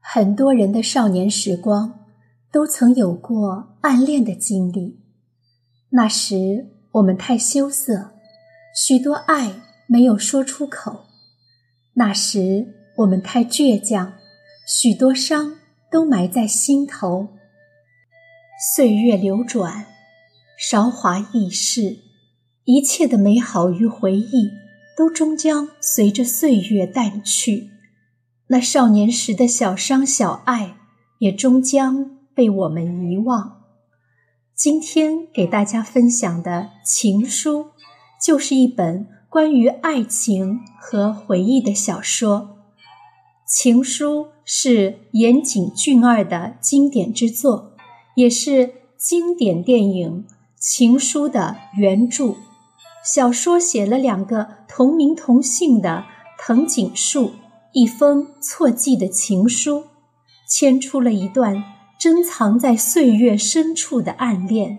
很多人的少年时光都曾有过暗恋的经历，那时我们太羞涩，许多爱没有说出口；那时我们太倔强，许多伤都埋在心头。岁月流转，韶华易逝，一切的美好与回忆都终将随着岁月淡去。那少年时的小伤小爱，也终将被我们遗忘。今天给大家分享的《情书》，就是一本关于爱情和回忆的小说。《情书》是岩井俊二的经典之作，也是经典电影《情书》的原著。小说写了两个同名同姓的藤井树。一封错寄的情书，牵出了一段珍藏在岁月深处的暗恋。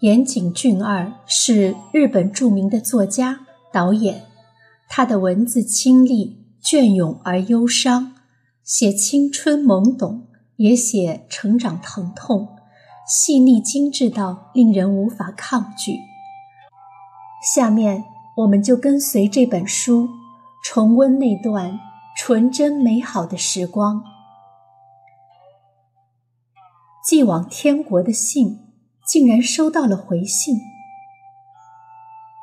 岩井俊二是日本著名的作家、导演，他的文字清丽、隽永而忧伤，写青春懵懂，也写成长疼痛，细腻精致到令人无法抗拒。下面，我们就跟随这本书。重温那段纯真美好的时光。寄往天国的信竟然收到了回信。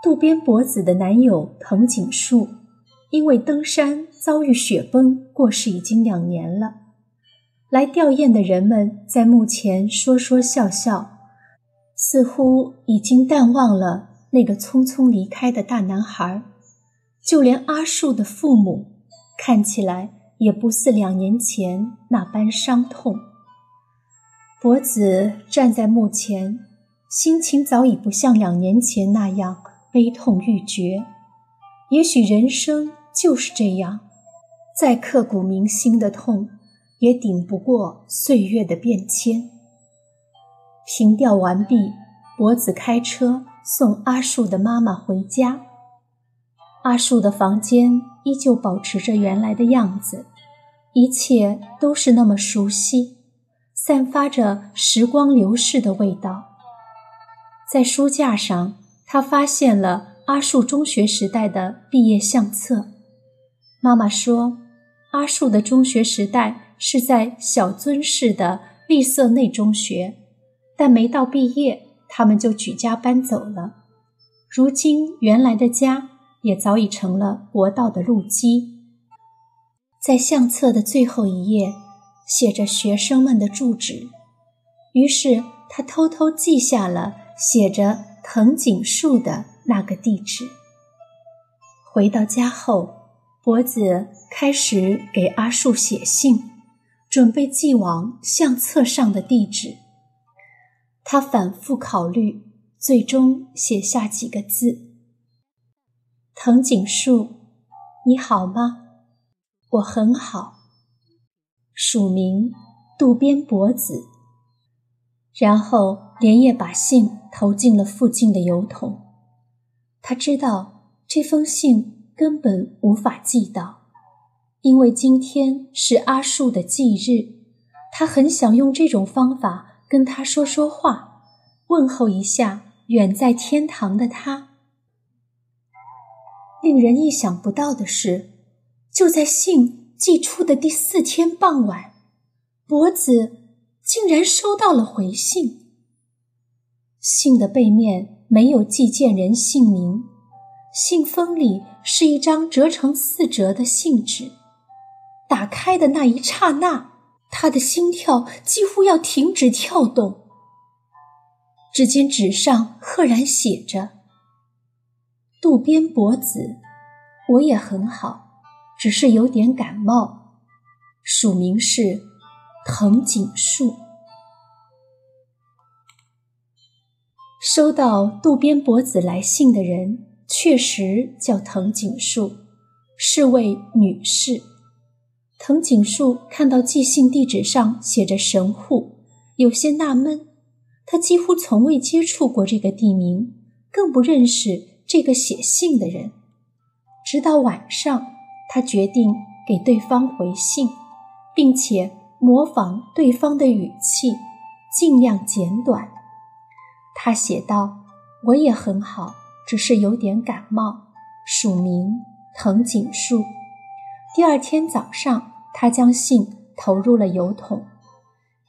渡边博子的男友藤井树因为登山遭遇雪崩过世已经两年了。来吊唁的人们在墓前说说笑笑，似乎已经淡忘了那个匆匆离开的大男孩。就连阿树的父母，看起来也不似两年前那般伤痛。博子站在墓前，心情早已不像两年前那样悲痛欲绝。也许人生就是这样，再刻骨铭心的痛，也顶不过岁月的变迁。凭吊完毕，博子开车送阿树的妈妈回家。阿树的房间依旧保持着原来的样子，一切都是那么熟悉，散发着时光流逝的味道。在书架上，他发现了阿树中学时代的毕业相册。妈妈说，阿树的中学时代是在小樽市的丽色内中学，但没到毕业，他们就举家搬走了。如今，原来的家。也早已成了国道的路基。在相册的最后一页，写着学生们的住址。于是他偷偷记下了写着藤井树的那个地址。回到家后，博子开始给阿树写信，准备寄往相册上的地址。他反复考虑，最终写下几个字。藤井树，你好吗？我很好。署名渡边博子。然后连夜把信投进了附近的邮筒。他知道这封信根本无法寄到，因为今天是阿树的忌日。他很想用这种方法跟他说说话，问候一下远在天堂的他。令人意想不到的是，就在信寄出的第四天傍晚，博子竟然收到了回信。信的背面没有寄件人姓名，信封里是一张折成四折的信纸。打开的那一刹那，他的心跳几乎要停止跳动。只见纸上赫然写着。渡边博子，我也很好，只是有点感冒。署名是藤井树。收到渡边博子来信的人确实叫藤井树，是位女士。藤井树看到寄信地址上写着神户，有些纳闷。他几乎从未接触过这个地名，更不认识这个写信的人。直到晚上，他决定给对方回信，并且模仿对方的语气，尽量简短。他写道：“我也很好，只是有点感冒。”署名藤井树。第二天早上，他将信投入了邮筒。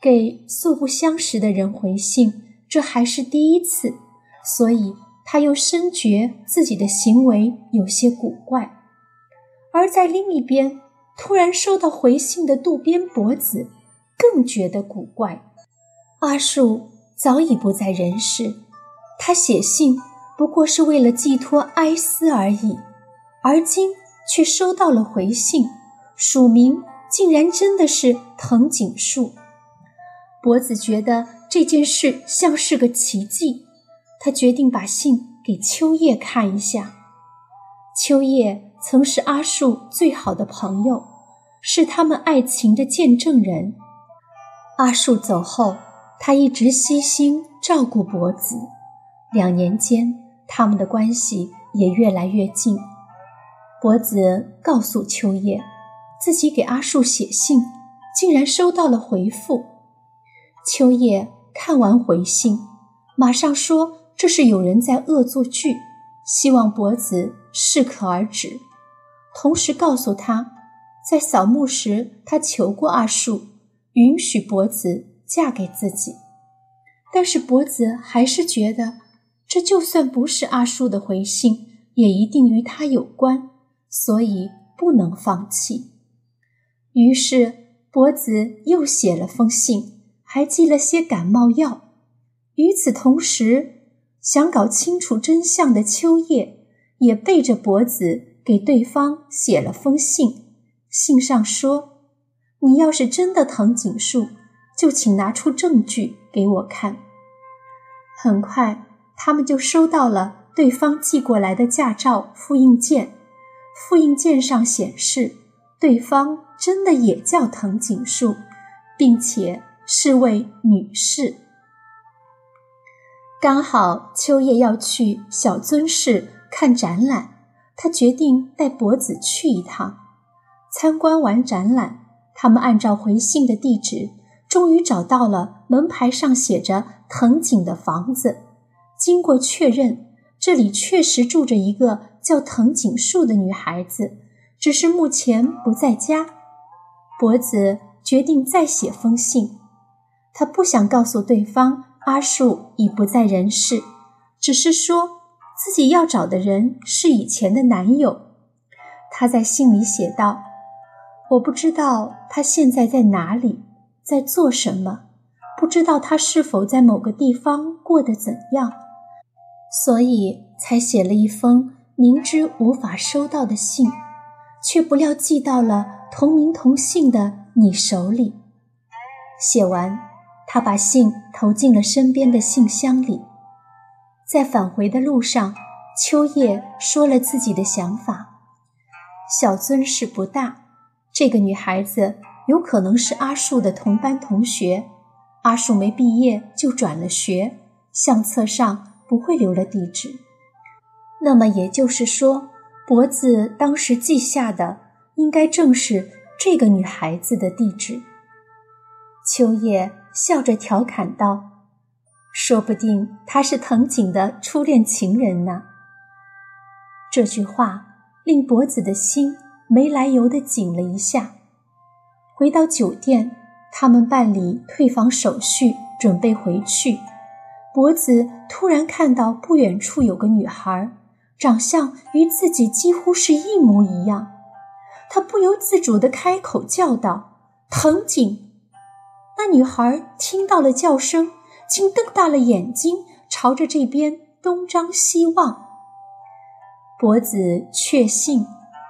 给素不相识的人回信，这还是第一次，所以他又深觉自己的行为有些古怪。而在另一边，突然收到回信的渡边博子更觉得古怪。阿树早已不在人世，他写信不过是为了寄托哀思而已，而今却收到了回信，署名竟然真的是藤井树。博子觉得这件事像是个奇迹，他决定把信给秋叶看一下。秋叶曾是阿树最好的朋友，是他们爱情的见证人。阿树走后，他一直悉心照顾博子，两年间他们的关系也越来越近。博子告诉秋叶，自己给阿树写信，竟然收到了回复。秋叶看完回信，马上说：“这是有人在恶作剧，希望博子适可而止。”同时告诉他，在扫墓时他求过阿树，允许博子嫁给自己。但是博子还是觉得，这就算不是阿树的回信，也一定与他有关，所以不能放弃。于是博子又写了封信。还寄了些感冒药。与此同时，想搞清楚真相的秋叶也背着脖子给对方写了封信。信上说：“你要是真的藤井树，就请拿出证据给我看。”很快，他们就收到了对方寄过来的驾照复印件。复印件上显示，对方真的也叫藤井树，并且。是位女士。刚好秋叶要去小樽市看展览，他决定带博子去一趟。参观完展览，他们按照回信的地址，终于找到了门牌上写着藤井的房子。经过确认，这里确实住着一个叫藤井树的女孩子，只是目前不在家。博子决定再写封信。他不想告诉对方阿树已不在人世，只是说自己要找的人是以前的男友。他在信里写道：“我不知道他现在在哪里，在做什么，不知道他是否在某个地方过得怎样，所以才写了一封明知无法收到的信，却不料寄到了同名同姓的你手里。”写完。他把信投进了身边的信箱里，在返回的路上，秋叶说了自己的想法：小樽市不大，这个女孩子有可能是阿树的同班同学。阿树没毕业就转了学，相册上不会留了地址。那么也就是说，脖子当时记下的应该正是这个女孩子的地址。秋叶。笑着调侃道：“说不定他是藤井的初恋情人呢。”这句话令博子的心没来由的紧了一下。回到酒店，他们办理退房手续，准备回去。博子突然看到不远处有个女孩，长相与自己几乎是一模一样。他不由自主地开口叫道：“藤井！”那女孩听到了叫声，竟瞪大了眼睛，朝着这边东张西望。博子确信，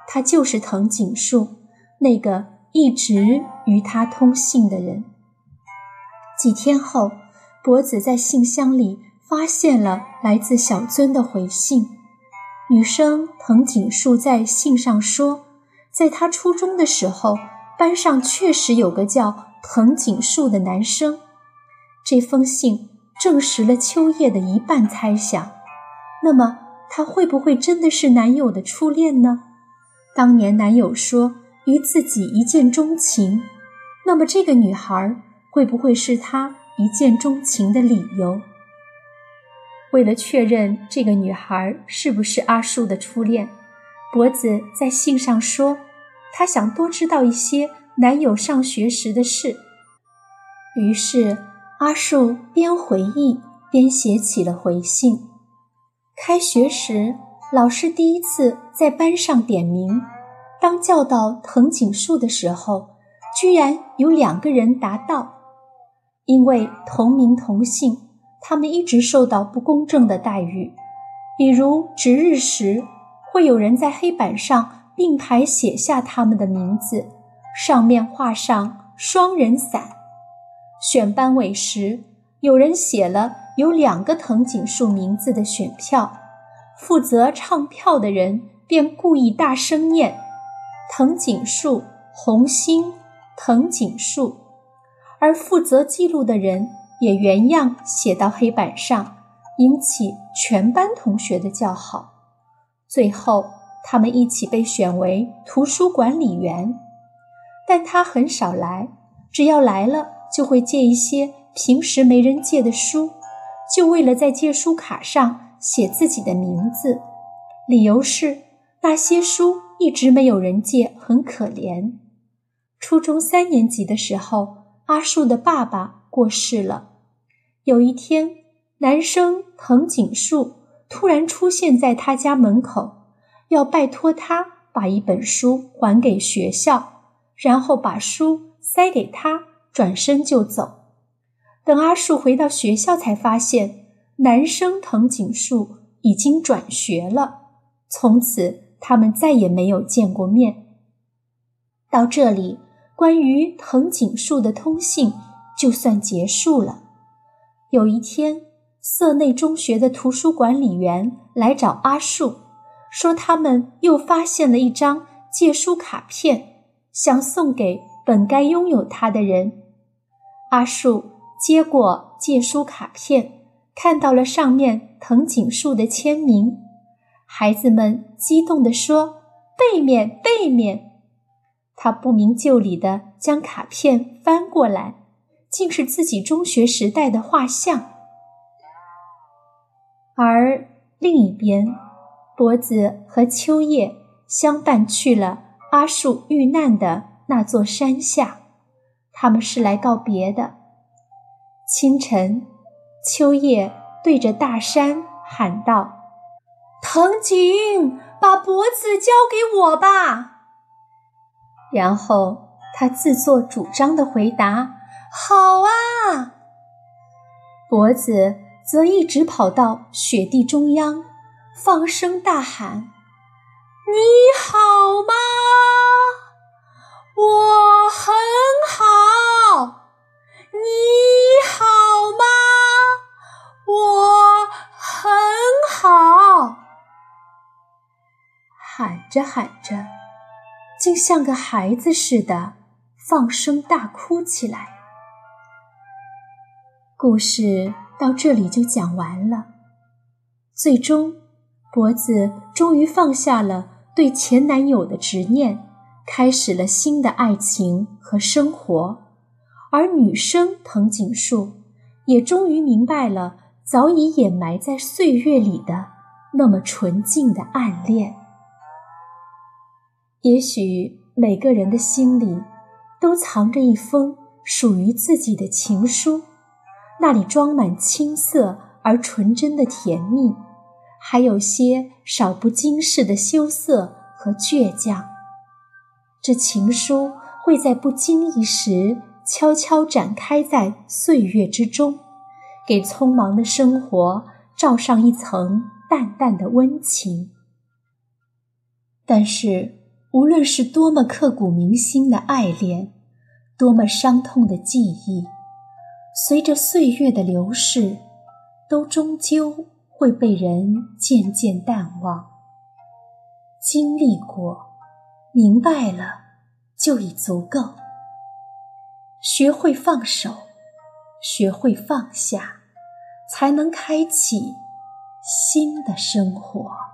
他就是藤井树，那个一直与他通信的人。几天后，博子在信箱里发现了来自小尊的回信。女生藤井树在信上说，在他初中的时候。班上确实有个叫藤井树的男生。这封信证实了秋叶的一半猜想。那么，他会不会真的是男友的初恋呢？当年男友说与自己一见钟情，那么这个女孩会不会是他一见钟情的理由？为了确认这个女孩是不是阿树的初恋，博子在信上说，他想多知道一些男友上学时的事。于是，阿树边回忆边写起了回信。开学时。老师第一次在班上点名，当叫到藤井树的时候，居然有两个人答到。因为同名同姓，他们一直受到不公正的待遇。比如值日时，会有人在黑板上并排写下他们的名字，上面画上双人伞；选班委时，有人写了有两个藤井树名字的选票。负责唱票的人便故意大声念“藤井树红星藤井树”，而负责记录的人也原样写到黑板上，引起全班同学的叫好。最后，他们一起被选为图书管理员，但他很少来，只要来了就会借一些平时没人借的书，就为了在借书卡上。写自己的名字，理由是那些书一直没有人借，很可怜。初中三年级的时候，阿树的爸爸过世了。有一天，男生藤井树突然出现在他家门口，要拜托他把一本书还给学校，然后把书塞给他，转身就走。等阿树回到学校，才发现。男生藤井树已经转学了，从此他们再也没有见过面。到这里，关于藤井树的通信就算结束了。有一天，色内中学的图书管理员来找阿树，说他们又发现了一张借书卡片，想送给本该拥有它的人。阿树接过借书卡片。看到了上面藤井树的签名，孩子们激动地说：“背面，背面！”他不明就里的将卡片翻过来，竟是自己中学时代的画像。而另一边，脖子和秋叶相伴去了阿树遇难的那座山下，他们是来告别的。清晨。秋叶对着大山喊道：“藤井，把脖子交给我吧。”然后他自作主张的回答：“好啊。”脖子则一直跑到雪地中央，放声大喊：“你好吗？我很好。你好吗？”我很好，喊着喊着，竟像个孩子似的放声大哭起来。故事到这里就讲完了。最终，脖子终于放下了对前男友的执念，开始了新的爱情和生活。而女生藤井树也终于明白了。早已掩埋在岁月里的那么纯净的暗恋，也许每个人的心里都藏着一封属于自己的情书，那里装满青涩而纯真的甜蜜，还有些少不经事的羞涩和倔强。这情书会在不经意时悄悄展开在岁月之中。给匆忙的生活罩上一层淡淡的温情。但是，无论是多么刻骨铭心的爱恋，多么伤痛的记忆，随着岁月的流逝，都终究会被人渐渐淡忘。经历过，明白了，就已足够。学会放手，学会放下，才能开启新的生活。